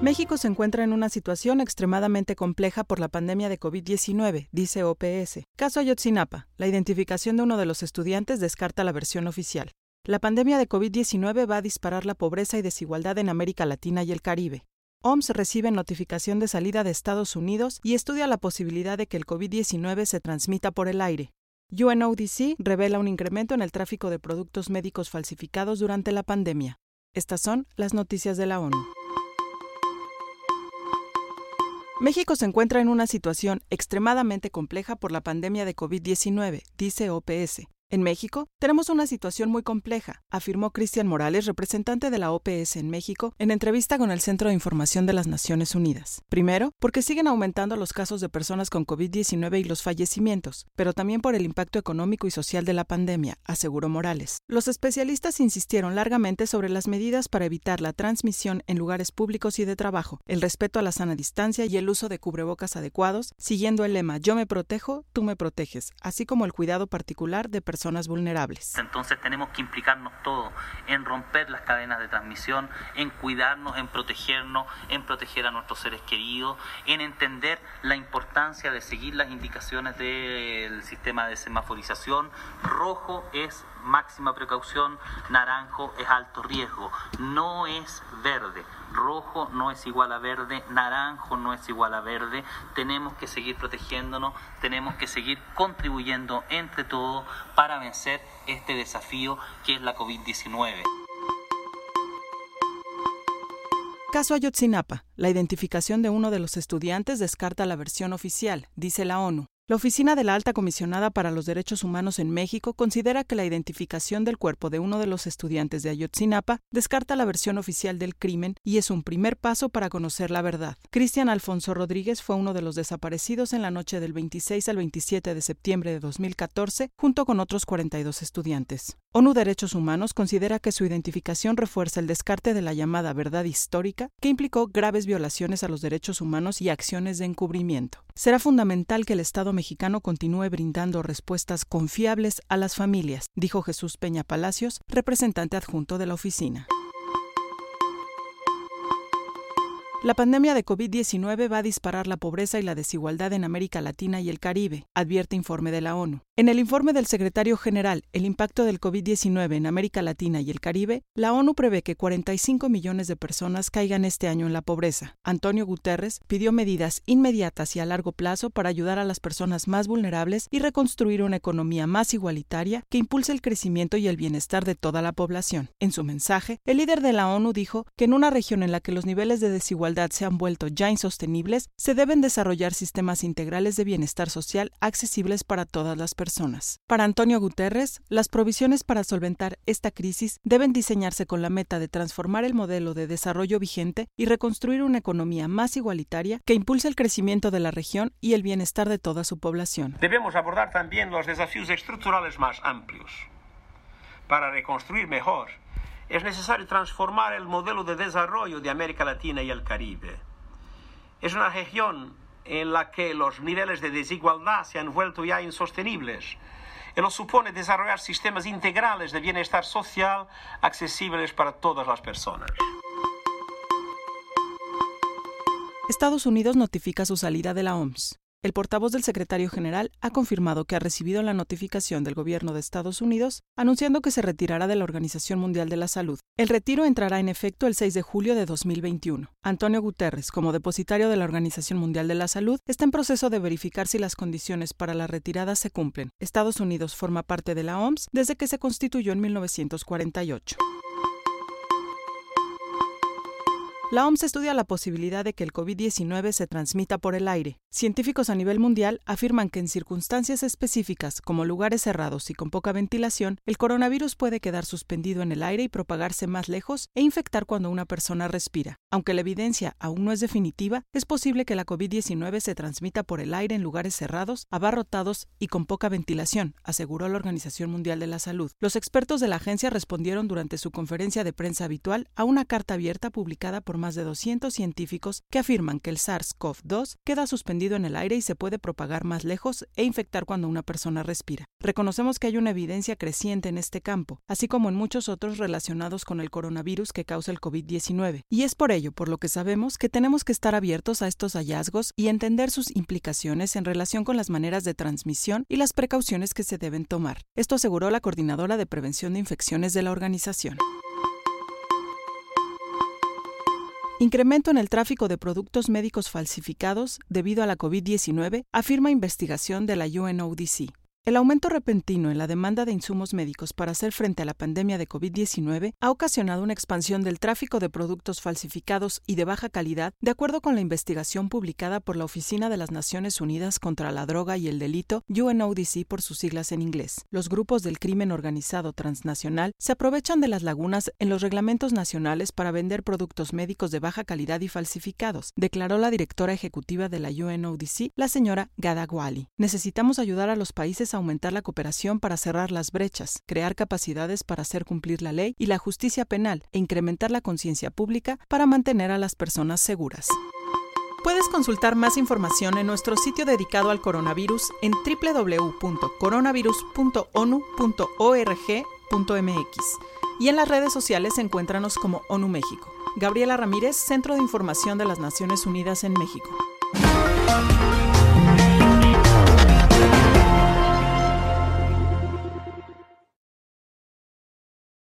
México se encuentra en una situación extremadamente compleja por la pandemia de COVID-19, dice OPS. Caso Ayotzinapa, la identificación de uno de los estudiantes descarta la versión oficial. La pandemia de COVID-19 va a disparar la pobreza y desigualdad en América Latina y el Caribe. OMS recibe notificación de salida de Estados Unidos y estudia la posibilidad de que el COVID-19 se transmita por el aire. UNODC revela un incremento en el tráfico de productos médicos falsificados durante la pandemia. Estas son las noticias de la ONU. México se encuentra en una situación extremadamente compleja por la pandemia de COVID-19, dice OPS. En México tenemos una situación muy compleja, afirmó Cristian Morales, representante de la OPS en México, en entrevista con el Centro de Información de las Naciones Unidas. Primero, porque siguen aumentando los casos de personas con COVID-19 y los fallecimientos, pero también por el impacto económico y social de la pandemia, aseguró Morales. Los especialistas insistieron largamente sobre las medidas para evitar la transmisión en lugares públicos y de trabajo, el respeto a la sana distancia y el uso de cubrebocas adecuados, siguiendo el lema Yo me protejo, tú me proteges, así como el cuidado particular de personas personas vulnerables. Entonces tenemos que implicarnos todos en romper las cadenas de transmisión, en cuidarnos, en protegernos, en proteger a nuestros seres queridos, en entender la importancia de seguir las indicaciones del sistema de semaforización. Rojo es máxima precaución, naranjo es alto riesgo, no es verde rojo no es igual a verde, naranjo no es igual a verde, tenemos que seguir protegiéndonos, tenemos que seguir contribuyendo entre todos para vencer este desafío que es la COVID-19. Caso Ayotzinapa. La identificación de uno de los estudiantes descarta la versión oficial, dice la ONU. La Oficina de la Alta Comisionada para los Derechos Humanos en México considera que la identificación del cuerpo de uno de los estudiantes de Ayotzinapa descarta la versión oficial del crimen y es un primer paso para conocer la verdad. Cristian Alfonso Rodríguez fue uno de los desaparecidos en la noche del 26 al 27 de septiembre de 2014 junto con otros 42 estudiantes. ONU Derechos Humanos considera que su identificación refuerza el descarte de la llamada verdad histórica que implicó graves violaciones a los derechos humanos y acciones de encubrimiento. Será fundamental que el Estado mexicano continúe brindando respuestas confiables a las familias, dijo Jesús Peña Palacios, representante adjunto de la oficina. La pandemia de COVID-19 va a disparar la pobreza y la desigualdad en América Latina y el Caribe, advierte informe de la ONU. En el informe del secretario general El impacto del COVID-19 en América Latina y el Caribe, la ONU prevé que 45 millones de personas caigan este año en la pobreza. Antonio Guterres pidió medidas inmediatas y a largo plazo para ayudar a las personas más vulnerables y reconstruir una economía más igualitaria que impulse el crecimiento y el bienestar de toda la población. En su mensaje, el líder de la ONU dijo que en una región en la que los niveles de desigualdad se han vuelto ya insostenibles, se deben desarrollar sistemas integrales de bienestar social accesibles para todas las personas para Antonio Guterres, las provisiones para solventar esta crisis deben diseñarse con la meta de transformar el modelo de desarrollo vigente y reconstruir una economía más igualitaria que impulse el crecimiento de la región y el bienestar de toda su población. Debemos abordar también los desafíos estructurales más amplios. Para reconstruir mejor, es necesario transformar el modelo de desarrollo de América Latina y el Caribe. Es una región en la que los niveles de desigualdad se han vuelto ya insostenibles. Ello supone desarrollar sistemas integrales de bienestar social accesibles para todas las personas. Estados Unidos notifica su salida de la OMS. El portavoz del secretario general ha confirmado que ha recibido la notificación del gobierno de Estados Unidos anunciando que se retirará de la Organización Mundial de la Salud. El retiro entrará en efecto el 6 de julio de 2021. Antonio Guterres, como depositario de la Organización Mundial de la Salud, está en proceso de verificar si las condiciones para la retirada se cumplen. Estados Unidos forma parte de la OMS desde que se constituyó en 1948. La OMS estudia la posibilidad de que el COVID-19 se transmita por el aire. Científicos a nivel mundial afirman que en circunstancias específicas, como lugares cerrados y con poca ventilación, el coronavirus puede quedar suspendido en el aire y propagarse más lejos e infectar cuando una persona respira. Aunque la evidencia aún no es definitiva, es posible que la COVID-19 se transmita por el aire en lugares cerrados, abarrotados y con poca ventilación, aseguró la Organización Mundial de la Salud. Los expertos de la agencia respondieron durante su conferencia de prensa habitual a una carta abierta publicada por más de 200 científicos que afirman que el SARS-CoV-2 queda suspendido en el aire y se puede propagar más lejos e infectar cuando una persona respira. Reconocemos que hay una evidencia creciente en este campo, así como en muchos otros relacionados con el coronavirus que causa el COVID-19, y es por ello por lo que sabemos que tenemos que estar abiertos a estos hallazgos y entender sus implicaciones en relación con las maneras de transmisión y las precauciones que se deben tomar. Esto aseguró la coordinadora de prevención de infecciones de la organización. Incremento en el tráfico de productos médicos falsificados debido a la COVID-19, afirma investigación de la UNODC. El aumento repentino en la demanda de insumos médicos para hacer frente a la pandemia de COVID-19 ha ocasionado una expansión del tráfico de productos falsificados y de baja calidad, de acuerdo con la investigación publicada por la Oficina de las Naciones Unidas contra la Droga y el Delito, UNODC por sus siglas en inglés. Los grupos del crimen organizado transnacional se aprovechan de las lagunas en los reglamentos nacionales para vender productos médicos de baja calidad y falsificados, declaró la directora ejecutiva de la UNODC, la señora Gadagwali. Necesitamos ayudar a los países a aumentar la cooperación para cerrar las brechas, crear capacidades para hacer cumplir la ley y la justicia penal e incrementar la conciencia pública para mantener a las personas seguras. Puedes consultar más información en nuestro sitio dedicado al coronavirus en www.coronavirus.onu.org.mx y en las redes sociales encuéntranos como ONU México. Gabriela Ramírez, Centro de Información de las Naciones Unidas en México.